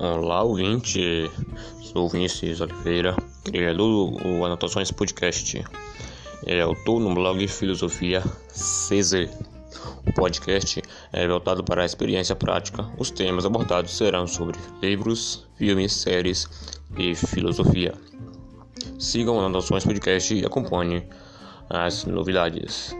Olá, ouvinte. Sou Vinícius Oliveira, criador do Anotações Podcast. É autor no blog Filosofia CZ. O podcast é voltado para a experiência prática. Os temas abordados serão sobre livros, filmes, séries e filosofia. Sigam o Anotações Podcast e acompanhe as novidades.